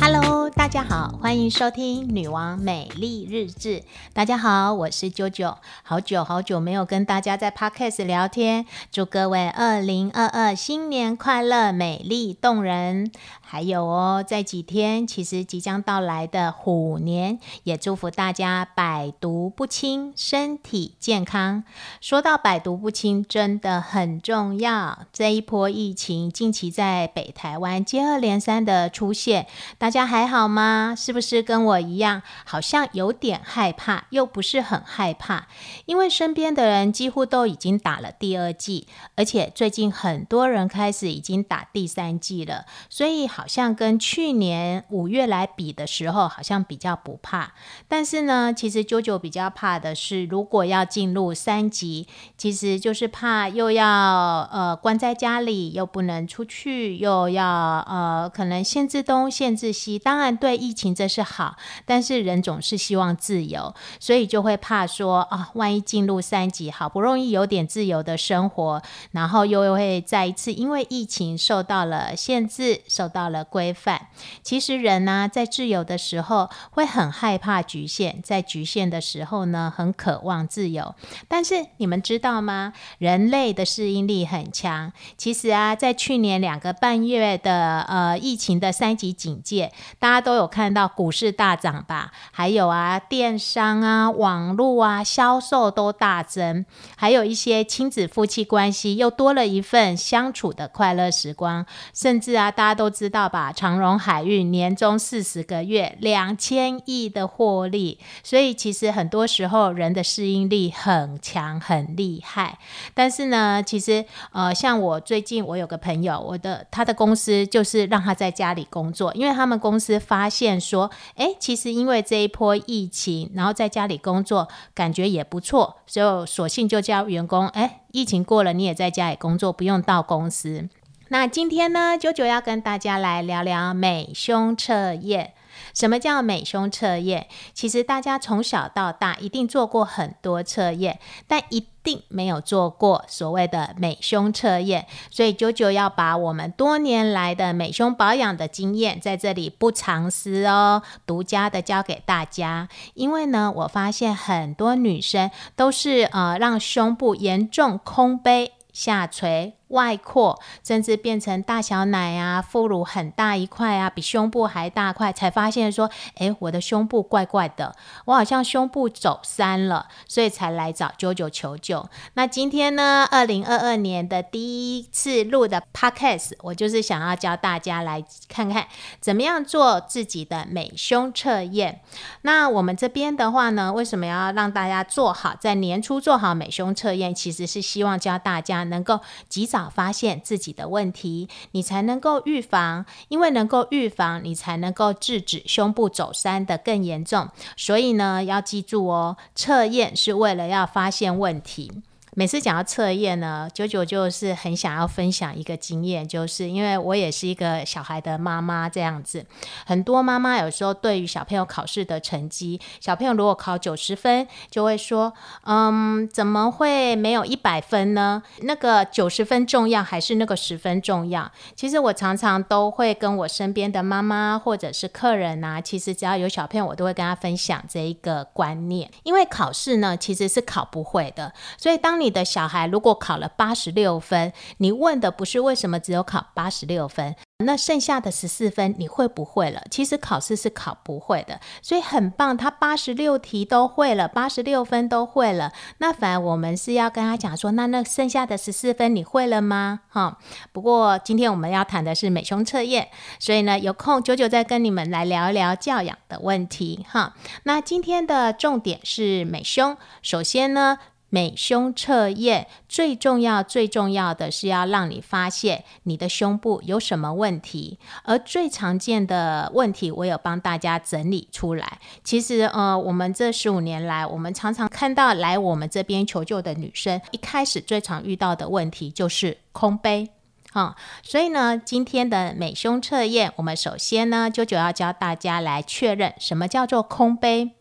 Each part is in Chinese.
Hello，大家好欢迎收听《女王美丽日志》。大家好，我是九九，好久好久没有跟大家在 Podcast 聊天，祝各位二零二二新年快乐，美丽动人。还有哦，在几天，其实即将到来的虎年，也祝福大家百毒不侵，身体健康。说到百毒不侵，真的很重要。这一波疫情近期在北台湾接二连三的出现，大家还好吗？是不是跟我一样，好像有点害怕，又不是很害怕？因为身边的人几乎都已经打了第二剂，而且最近很多人开始已经打第三剂了，所以。好像跟去年五月来比的时候，好像比较不怕。但是呢，其实九九比较怕的是，如果要进入三级，其实就是怕又要呃关在家里，又不能出去，又要呃可能限制东限制西。当然对疫情这是好，但是人总是希望自由，所以就会怕说啊，万一进入三级，好不容易有点自由的生活，然后又会再一次因为疫情受到了限制，受到。了规范，其实人呢，在自由的时候会很害怕局限，在局限的时候呢，很渴望自由。但是你们知道吗？人类的适应力很强。其实啊，在去年两个半月的呃疫情的三级警戒，大家都有看到股市大涨吧？还有啊，电商啊、网络啊销售都大增，还有一些亲子夫妻关系又多了一份相处的快乐时光，甚至啊，大家都知道。吧，长荣海运年终四十个月两千亿的获利，所以其实很多时候人的适应力很强很厉害。但是呢，其实呃，像我最近我有个朋友，我的他的公司就是让他在家里工作，因为他们公司发现说，哎，其实因为这一波疫情，然后在家里工作感觉也不错，所以索性就叫员工，哎，疫情过了你也在家里工作，不用到公司。那今天呢，九九要跟大家来聊聊美胸测验。什么叫美胸测验？其实大家从小到大一定做过很多测验，但一定没有做过所谓的美胸测验。所以九九要把我们多年来的美胸保养的经验，在这里不藏私哦，独家的教给大家。因为呢，我发现很多女生都是呃，让胸部严重空杯下垂。外扩，甚至变成大小奶啊，副乳很大一块啊，比胸部还大块，才发现说，哎，我的胸部怪怪的，我好像胸部走山了，所以才来找九九求救。那今天呢，二零二二年的第一次录的 podcast，我就是想要教大家来看看怎么样做自己的美胸测验。那我们这边的话呢，为什么要让大家做好在年初做好美胸测验？其实是希望教大家能够及早。发现自己的问题，你才能够预防，因为能够预防，你才能够制止胸部走山的更严重。所以呢，要记住哦，测验是为了要发现问题。每次讲到测验呢，九九就是很想要分享一个经验，就是因为我也是一个小孩的妈妈这样子。很多妈妈有时候对于小朋友考试的成绩，小朋友如果考九十分，就会说：“嗯，怎么会没有一百分呢？那个九十分重要还是那个十分重要？”其实我常常都会跟我身边的妈妈或者是客人啊，其实只要有小朋友，我都会跟他分享这一个观念，因为考试呢其实是考不会的，所以当你的小孩如果考了八十六分，你问的不是为什么只有考八十六分，那剩下的十四分你会不会了？其实考试是考不会的，所以很棒，他八十六题都会了，八十六分都会了。那反而我们是要跟他讲说，那那剩下的十四分你会了吗？哈，不过今天我们要谈的是美胸测验，所以呢，有空九九再跟你们来聊一聊教养的问题。哈，那今天的重点是美胸，首先呢。美胸测验最重要、最重要的是要让你发现你的胸部有什么问题，而最常见的问题，我有帮大家整理出来。其实，呃，我们这十五年来，我们常常看到来我们这边求救的女生，一开始最常遇到的问题就是空杯。好，所以呢，今天的美胸测验，我们首先呢，就就要教大家来确认什么叫做空杯。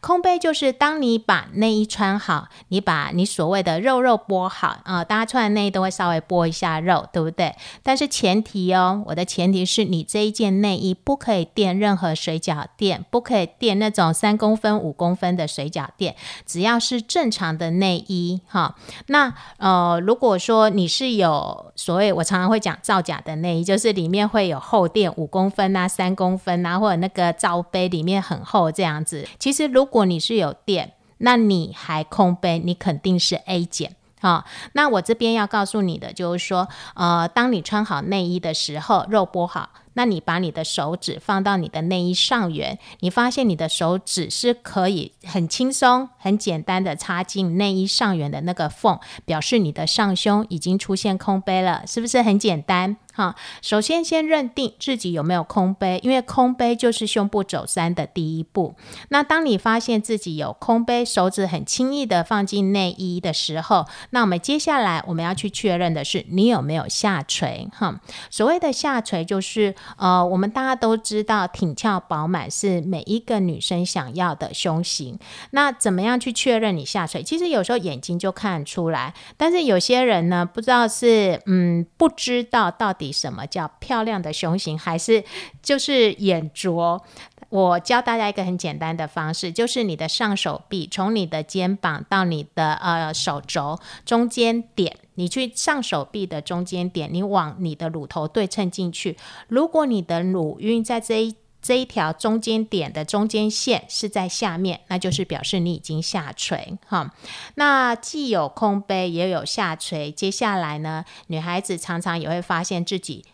空杯就是当你把内衣穿好，你把你所谓的肉肉剥好啊，大家穿的内衣都会稍微剥一下肉，对不对？但是前提哦，我的前提是你这一件内衣不可以垫任何水饺垫，不可以垫那种三公分、五公分的水饺垫，只要是正常的内衣哈。那呃，如果说你是有所谓，我常常会讲造假的内衣，就是里面会有厚垫五公分啊、三公分啊，或者那个罩杯里面很厚这样子。其其实如果你是有垫，那你还空杯，你肯定是 A 减啊。那我这边要告诉你的就是说，呃，当你穿好内衣的时候，肉剥好，那你把你的手指放到你的内衣上缘，你发现你的手指是可以很轻松、很简单的插进内衣上缘的那个缝，表示你的上胸已经出现空杯了，是不是很简单？好，首先先认定自己有没有空杯，因为空杯就是胸部走三的第一步。那当你发现自己有空杯，手指很轻易的放进内衣的时候，那我们接下来我们要去确认的是你有没有下垂。哈，所谓的下垂就是呃，我们大家都知道挺翘饱满是每一个女生想要的胸型。那怎么样去确认你下垂？其实有时候眼睛就看出来，但是有些人呢，不知道是嗯不知道到底。什么叫漂亮的胸型？还是就是眼拙？我教大家一个很简单的方式，就是你的上手臂从你的肩膀到你的呃手肘中间点，你去上手臂的中间点，你往你的乳头对称进去。如果你的乳晕在这一这一条中间点的中间线是在下面，那就是表示你已经下垂哈。那既有空杯也有下垂，接下来呢，女孩子常常也会发现自己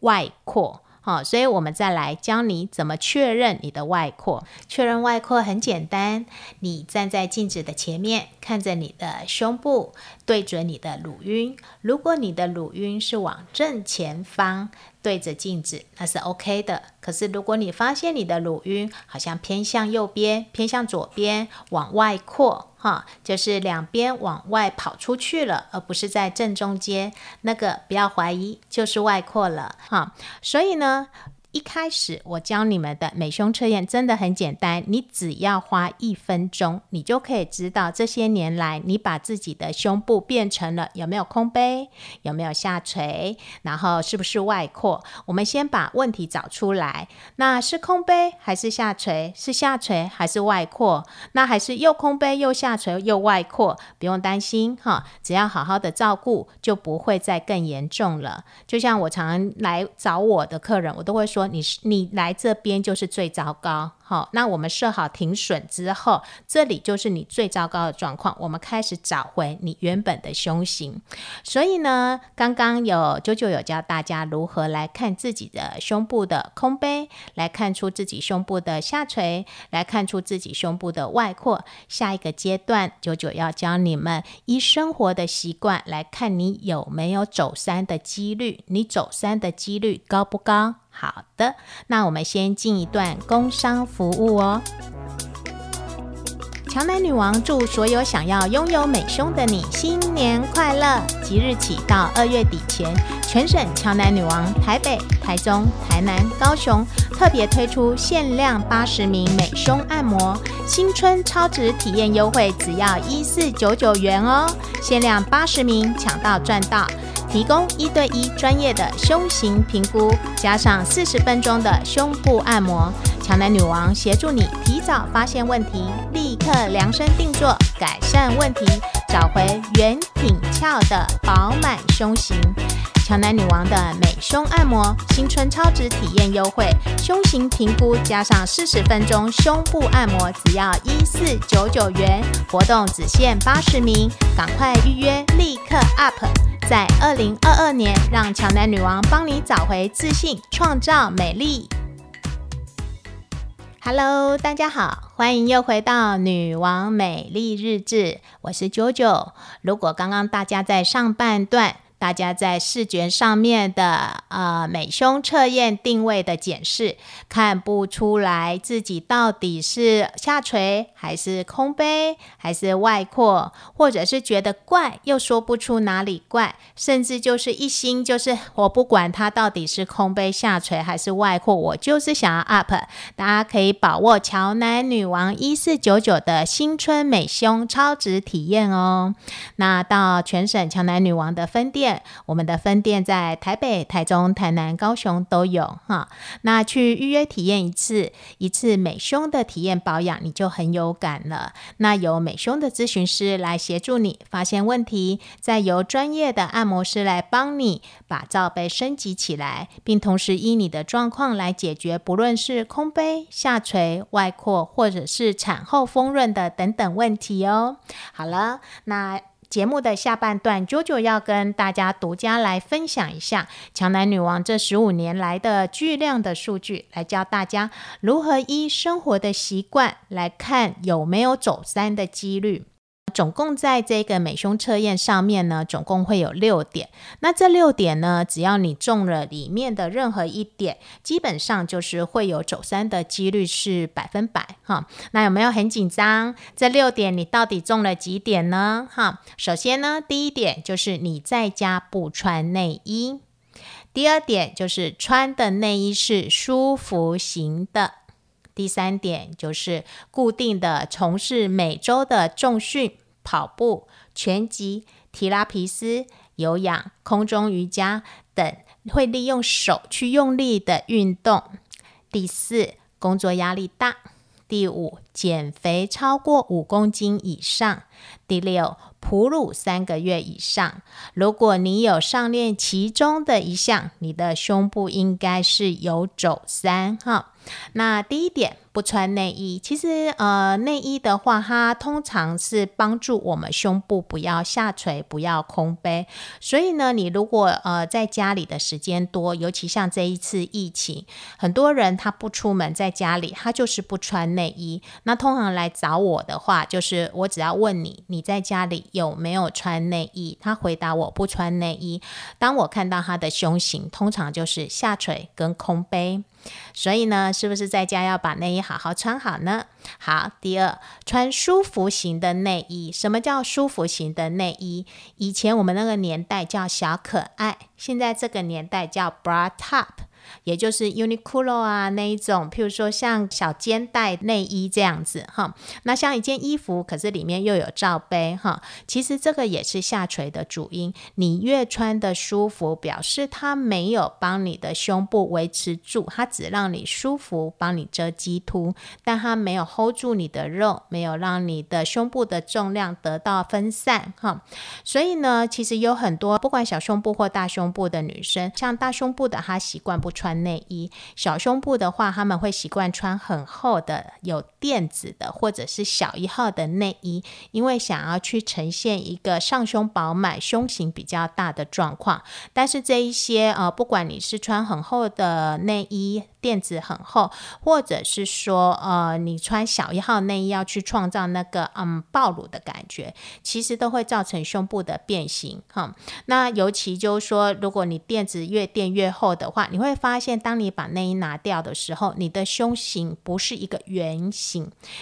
外扩哈，所以我们再来教你怎么确认你的外扩。确认外扩很简单，你站在镜子的前面，看着你的胸部，对准你的乳晕。如果你的乳晕是往正前方。对着镜子那是 OK 的，可是如果你发现你的乳晕好像偏向右边、偏向左边往外扩，哈，就是两边往外跑出去了，而不是在正中间，那个不要怀疑，就是外扩了，哈。所以呢。一开始我教你们的美胸测验真的很简单，你只要花一分钟，你就可以知道这些年来你把自己的胸部变成了有没有空杯，有没有下垂，然后是不是外扩。我们先把问题找出来，那是空杯还是下垂？是下垂还是外扩？那还是又空杯又下垂又外扩？不用担心哈，只要好好的照顾，就不会再更严重了。就像我常来找我的客人，我都会说。你你来这边就是最糟糕。好，那我们设好停损之后，这里就是你最糟糕的状况。我们开始找回你原本的胸型。所以呢，刚刚有九九有教大家如何来看自己的胸部的空杯，来看出自己胸部的下垂，来看出自己胸部的外扩。下一个阶段，九九要教你们依生活的习惯来看你有没有走山的几率，你走山的几率高不高？好的，那我们先进一段工商服务哦。乔奶女王祝所有想要拥有美胸的你新年快乐！即日起到二月底前，全省乔奶女王台北、台中、台南、高雄特别推出限量八十名美胸按摩新春超值体验优惠，只要一四九九元哦！限量八十名，抢到赚到！提供一对一专业的胸型评估，加上四十分钟的胸部按摩，强男女王协助你提早发现问题，立刻量身定做，改善问题，找回圆挺翘的饱满胸型。强男女王的美胸按摩新春超值体验优惠，胸型评估加上四十分钟胸部按摩，只要一四九九元，活动只限八十名，赶快预约，立刻 up。在二零二二年，让乔男女王帮你找回自信，创造美丽。Hello，大家好，欢迎又回到女王美丽日志，我是九九。如果刚刚大家在上半段大家在视觉上面的呃美胸测验定位的检视，看不出来自己到底是下垂还是空杯还是外扩，或者是觉得怪又说不出哪里怪，甚至就是一心就是我不管它到底是空杯下垂还是外扩，我就是想要 up。大家可以把握乔男女王一四九九的新春美胸超值体验哦。那到全省乔男女王的分店。我们的分店在台北、台中、台南、高雄都有哈。那去预约体验一次，一次美胸的体验保养，你就很有感了。那由美胸的咨询师来协助你发现问题，再由专业的按摩师来帮你把罩杯升级起来，并同时依你的状况来解决，不论是空杯、下垂、外扩，或者是产后丰润的等等问题哦。好了，那。节目的下半段，，JoJo 要跟大家独家来分享一下强男女王这十五年来的巨量的数据，来教大家如何依生活的习惯来看有没有走山的几率。总共在这个美胸测验上面呢，总共会有六点。那这六点呢，只要你中了里面的任何一点，基本上就是会有走三的几率是百分百哈。那有没有很紧张？这六点你到底中了几点呢？哈，首先呢，第一点就是你在家不穿内衣；第二点就是穿的内衣是舒服型的。第三点就是固定的从事每周的重训、跑步、拳击、提拉皮斯、有氧、空中瑜伽等，会利用手去用力的运动。第四，工作压力大。第五，减肥超过五公斤以上。第六，哺乳三个月以上。如果你有上列其中的一项，你的胸部应该是有走三哈。那第一点。不穿内衣，其实呃，内衣的话，它通常是帮助我们胸部不要下垂，不要空杯。所以呢，你如果呃在家里的时间多，尤其像这一次疫情，很多人他不出门，在家里他就是不穿内衣。那通常来找我的话，就是我只要问你，你在家里有没有穿内衣？他回答我不穿内衣。当我看到他的胸型，通常就是下垂跟空杯。所以呢，是不是在家要把内衣好好穿好呢？好，第二，穿舒服型的内衣。什么叫舒服型的内衣？以前我们那个年代叫小可爱，现在这个年代叫 bra top。也就是 Uniqlo 啊那一种，譬如说像小肩带内衣这样子哈，那像一件衣服，可是里面又有罩杯哈，其实这个也是下垂的主因。你越穿的舒服，表示它没有帮你的胸部维持住，它只让你舒服，帮你遮肌突，但它没有 hold 住你的肉，没有让你的胸部的重量得到分散哈。所以呢，其实有很多不管小胸部或大胸部的女生，像大胸部的，她习惯不。穿内衣，小胸部的话，他们会习惯穿很厚的有垫子的，或者是小一号的内衣，因为想要去呈现一个上胸饱满、胸型比较大的状况。但是这一些呃，不管你是穿很厚的内衣。垫子很厚，或者是说，呃，你穿小一号内衣要去创造那个嗯暴露的感觉，其实都会造成胸部的变形哈。那尤其就是说，如果你垫子越垫越厚的话，你会发现，当你把内衣拿掉的时候，你的胸型不是一个圆形，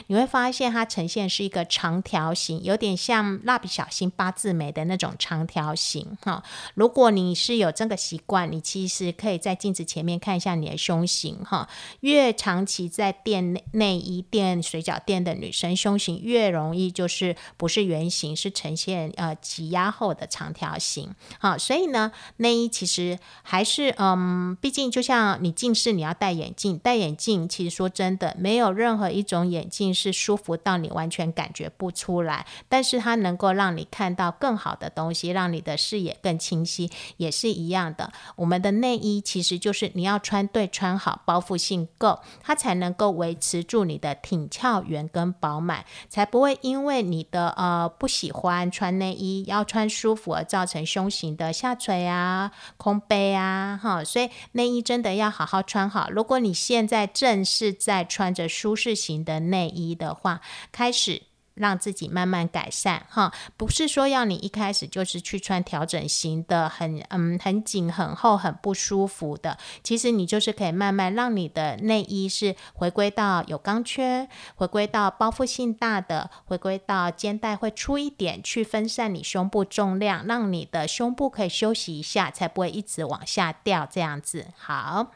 你会发现它呈现是一个长条形，有点像蜡笔小新八字眉的那种长条形哈。如果你是有这个习惯，你其实可以在镜子前面看一下你的胸型。哈，越长期在垫内衣、垫水饺垫的女生，胸型越容易就是不是圆形，是呈现呃挤压后的长条形。好，所以呢，内衣其实还是嗯，毕竟就像你近视，你要戴眼镜，戴眼镜其实说真的，没有任何一种种眼镜是舒服到你完全感觉不出来，但是它能够让你看到更好的东西，让你的视野更清晰，也是一样的。我们的内衣其实就是你要穿对穿好。包覆性够，它才能够维持住你的挺翘圆跟饱满，才不会因为你的呃不喜欢穿内衣，要穿舒服而造成胸型的下垂啊、空杯啊，哈。所以内衣真的要好好穿好。如果你现在正是在穿着舒适型的内衣的话，开始让自己慢慢改善哈，不是说要你一开始就是去穿调整型的，很嗯很紧很厚很不舒服的。其实你就是可以慢慢让你的内衣是回归到有钢圈，回归到包覆性大的，回归到肩带会粗一点，去分散你胸部重量，让你的胸部可以休息一下，才不会一直往下掉这样子。好，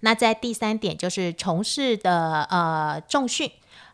那在第三点就是从事的呃重训，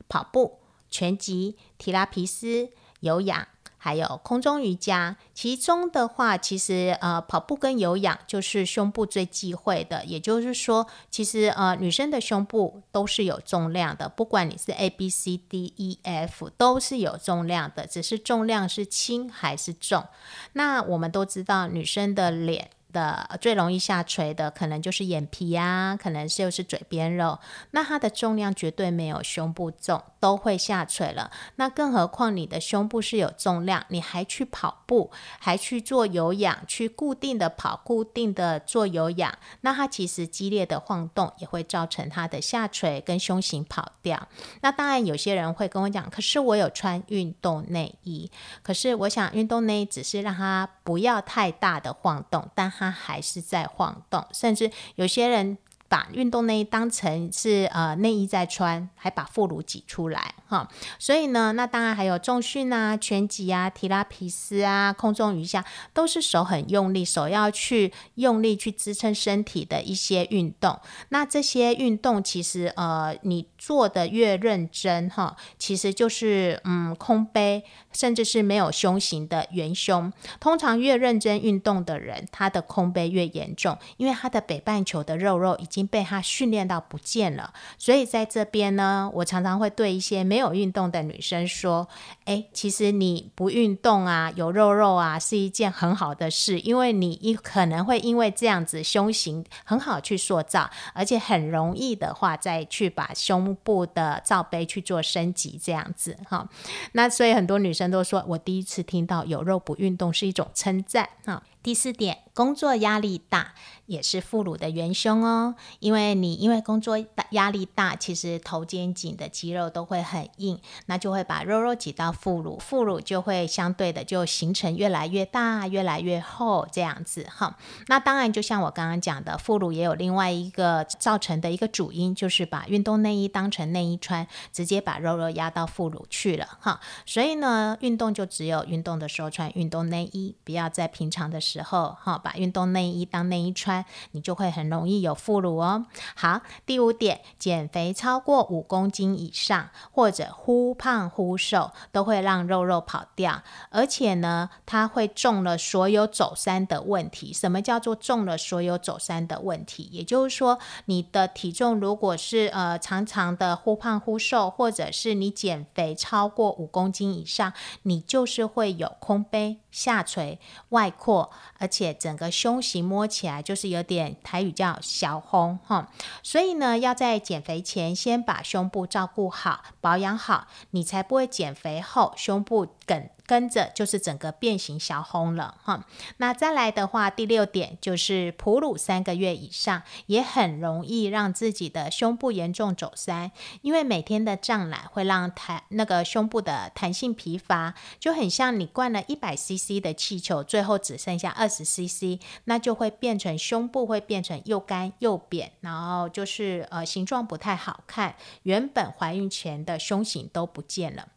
跑步。拳击、提拉皮斯、有氧，还有空中瑜伽。其中的话，其实呃，跑步跟有氧就是胸部最忌讳的。也就是说，其实呃，女生的胸部都是有重量的，不管你是 A、B、C、D、E、F，都是有重量的，只是重量是轻还是重。那我们都知道，女生的脸。的最容易下垂的可能就是眼皮啊，可能就是嘴边肉，那它的重量绝对没有胸部重，都会下垂了。那更何况你的胸部是有重量，你还去跑步，还去做有氧，去固定的跑，固定的做有氧，那它其实激烈的晃动也会造成它的下垂跟胸型跑掉。那当然有些人会跟我讲，可是我有穿运动内衣，可是我想运动内衣只是让它不要太大的晃动，但。还是在晃动，甚至有些人。把运动内衣当成是呃内衣在穿，还把副乳挤出来哈，所以呢，那当然还有重训啊、拳击啊、提拉皮斯啊、空中瑜伽，都是手很用力，手要去用力去支撑身体的一些运动。那这些运动其实呃你做的越认真哈，其实就是嗯空杯，甚至是没有胸型的圆胸。通常越认真运动的人，他的空杯越严重，因为他的北半球的肉肉已经。被他训练到不见了，所以在这边呢，我常常会对一些没有运动的女生说：“哎，其实你不运动啊，有肉肉啊，是一件很好的事，因为你一可能会因为这样子胸型很好去塑造，而且很容易的话再去把胸部的罩杯去做升级，这样子哈。那所以很多女生都说我第一次听到有肉不运动是一种称赞哈。第四点，工作压力大。也是副乳的元凶哦，因为你因为工作大压力大，其实头肩颈的肌肉都会很硬，那就会把肉肉挤到副乳，副乳就会相对的就形成越来越大、越来越厚这样子哈。那当然，就像我刚刚讲的，副乳也有另外一个造成的一个主因，就是把运动内衣当成内衣穿，直接把肉肉压到副乳去了哈。所以呢，运动就只有运动的时候穿运动内衣，不要在平常的时时候哈把运动内衣当内衣穿。你就会很容易有副乳哦。好，第五点，减肥超过五公斤以上，或者忽胖忽瘦，都会让肉肉跑掉，而且呢，它会中了所有走山的问题。什么叫做中了所有走山的问题？也就是说，你的体重如果是呃常常的忽胖忽瘦，或者是你减肥超过五公斤以上，你就是会有空杯。下垂、外扩，而且整个胸型摸起来就是有点台语叫小红哈，所以呢，要在减肥前先把胸部照顾好、保养好，你才不会减肥后胸部梗。跟着就是整个变形小红了哈，那再来的话，第六点就是哺乳三个月以上也很容易让自己的胸部严重走山，因为每天的胀奶会让弹那个胸部的弹性疲乏，就很像你灌了一百 CC 的气球，最后只剩下二十 CC，那就会变成胸部会变成又干又扁，然后就是呃形状不太好看，原本怀孕前的胸型都不见了。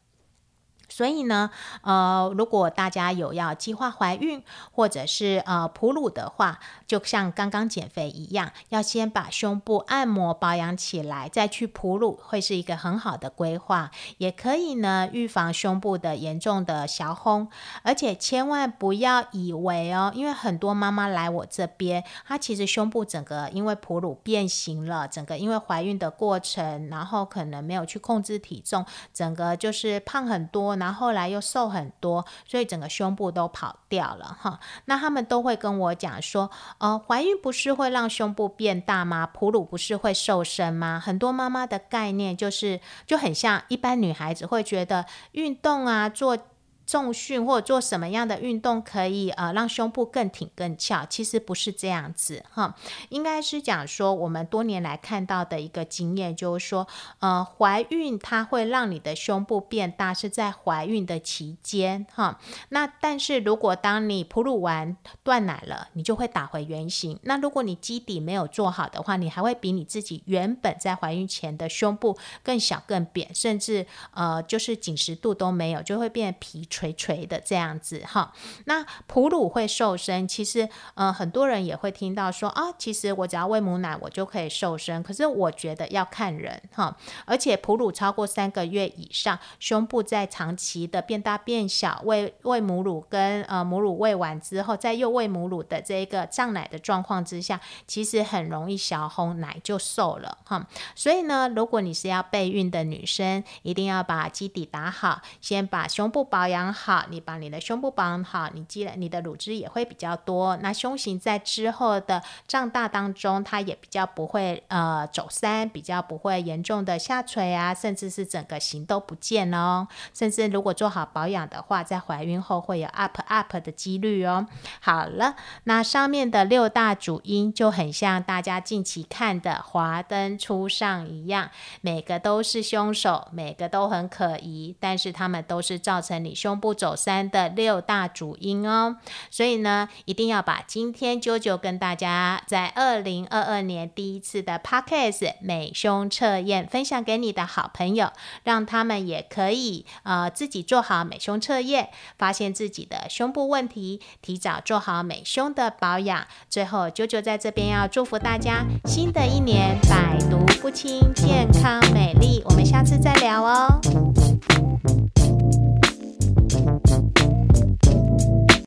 所以呢，呃，如果大家有要计划怀孕或者是呃哺乳的话，就像刚刚减肥一样，要先把胸部按摩保养起来，再去哺乳，会是一个很好的规划。也可以呢，预防胸部的严重的小红，而且千万不要以为哦，因为很多妈妈来我这边，她其实胸部整个因为哺乳变形了，整个因为怀孕的过程，然后可能没有去控制体重，整个就是胖很多。然然后来又瘦很多，所以整个胸部都跑掉了哈。那他们都会跟我讲说，呃，怀孕不是会让胸部变大吗？哺乳不是会瘦身吗？很多妈妈的概念就是，就很像一般女孩子会觉得运动啊，做重训或者做什么样的运动可以呃让胸部更挺更翘？其实不是这样子哈，应该是讲说我们多年来看到的一个经验，就是说呃怀孕它会让你的胸部变大，是在怀孕的期间哈。那但是如果当你哺乳完断奶了，你就会打回原形。那如果你基底没有做好的话，你还会比你自己原本在怀孕前的胸部更小更扁，甚至呃就是紧实度都没有，就会变皮。垂垂的这样子哈，那哺乳会瘦身，其实呃很多人也会听到说啊，其实我只要喂母奶我就可以瘦身，可是我觉得要看人哈，而且哺乳超过三个月以上，胸部在长期的变大变小，喂喂母乳跟呃母乳喂完之后，再又喂母乳的这一个胀奶的状况之下，其实很容易小红奶就瘦了哈，所以呢，如果你是要备孕的女生，一定要把基底打好，先把胸部保养。绑好，你把你的胸部绑好，你积累你的乳汁也会比较多。那胸型在之后的胀大当中，它也比较不会呃走山，比较不会严重的下垂啊，甚至是整个型都不见哦。甚至如果做好保养的话，在怀孕后会有 up up 的几率哦。好了，那上面的六大主因就很像大家近期看的华灯初上一样，每个都是凶手，每个都很可疑，但是他们都是造成你胸。不走山的六大主因哦，所以呢，一定要把今天啾啾跟大家在二零二二年第一次的 Podcast 美胸测验分享给你的好朋友，让他们也可以呃自己做好美胸测验，发现自己的胸部问题，提早做好美胸的保养。最后，啾啾在这边要祝福大家，新的一年百毒不侵，健康美丽。我们下次再聊哦。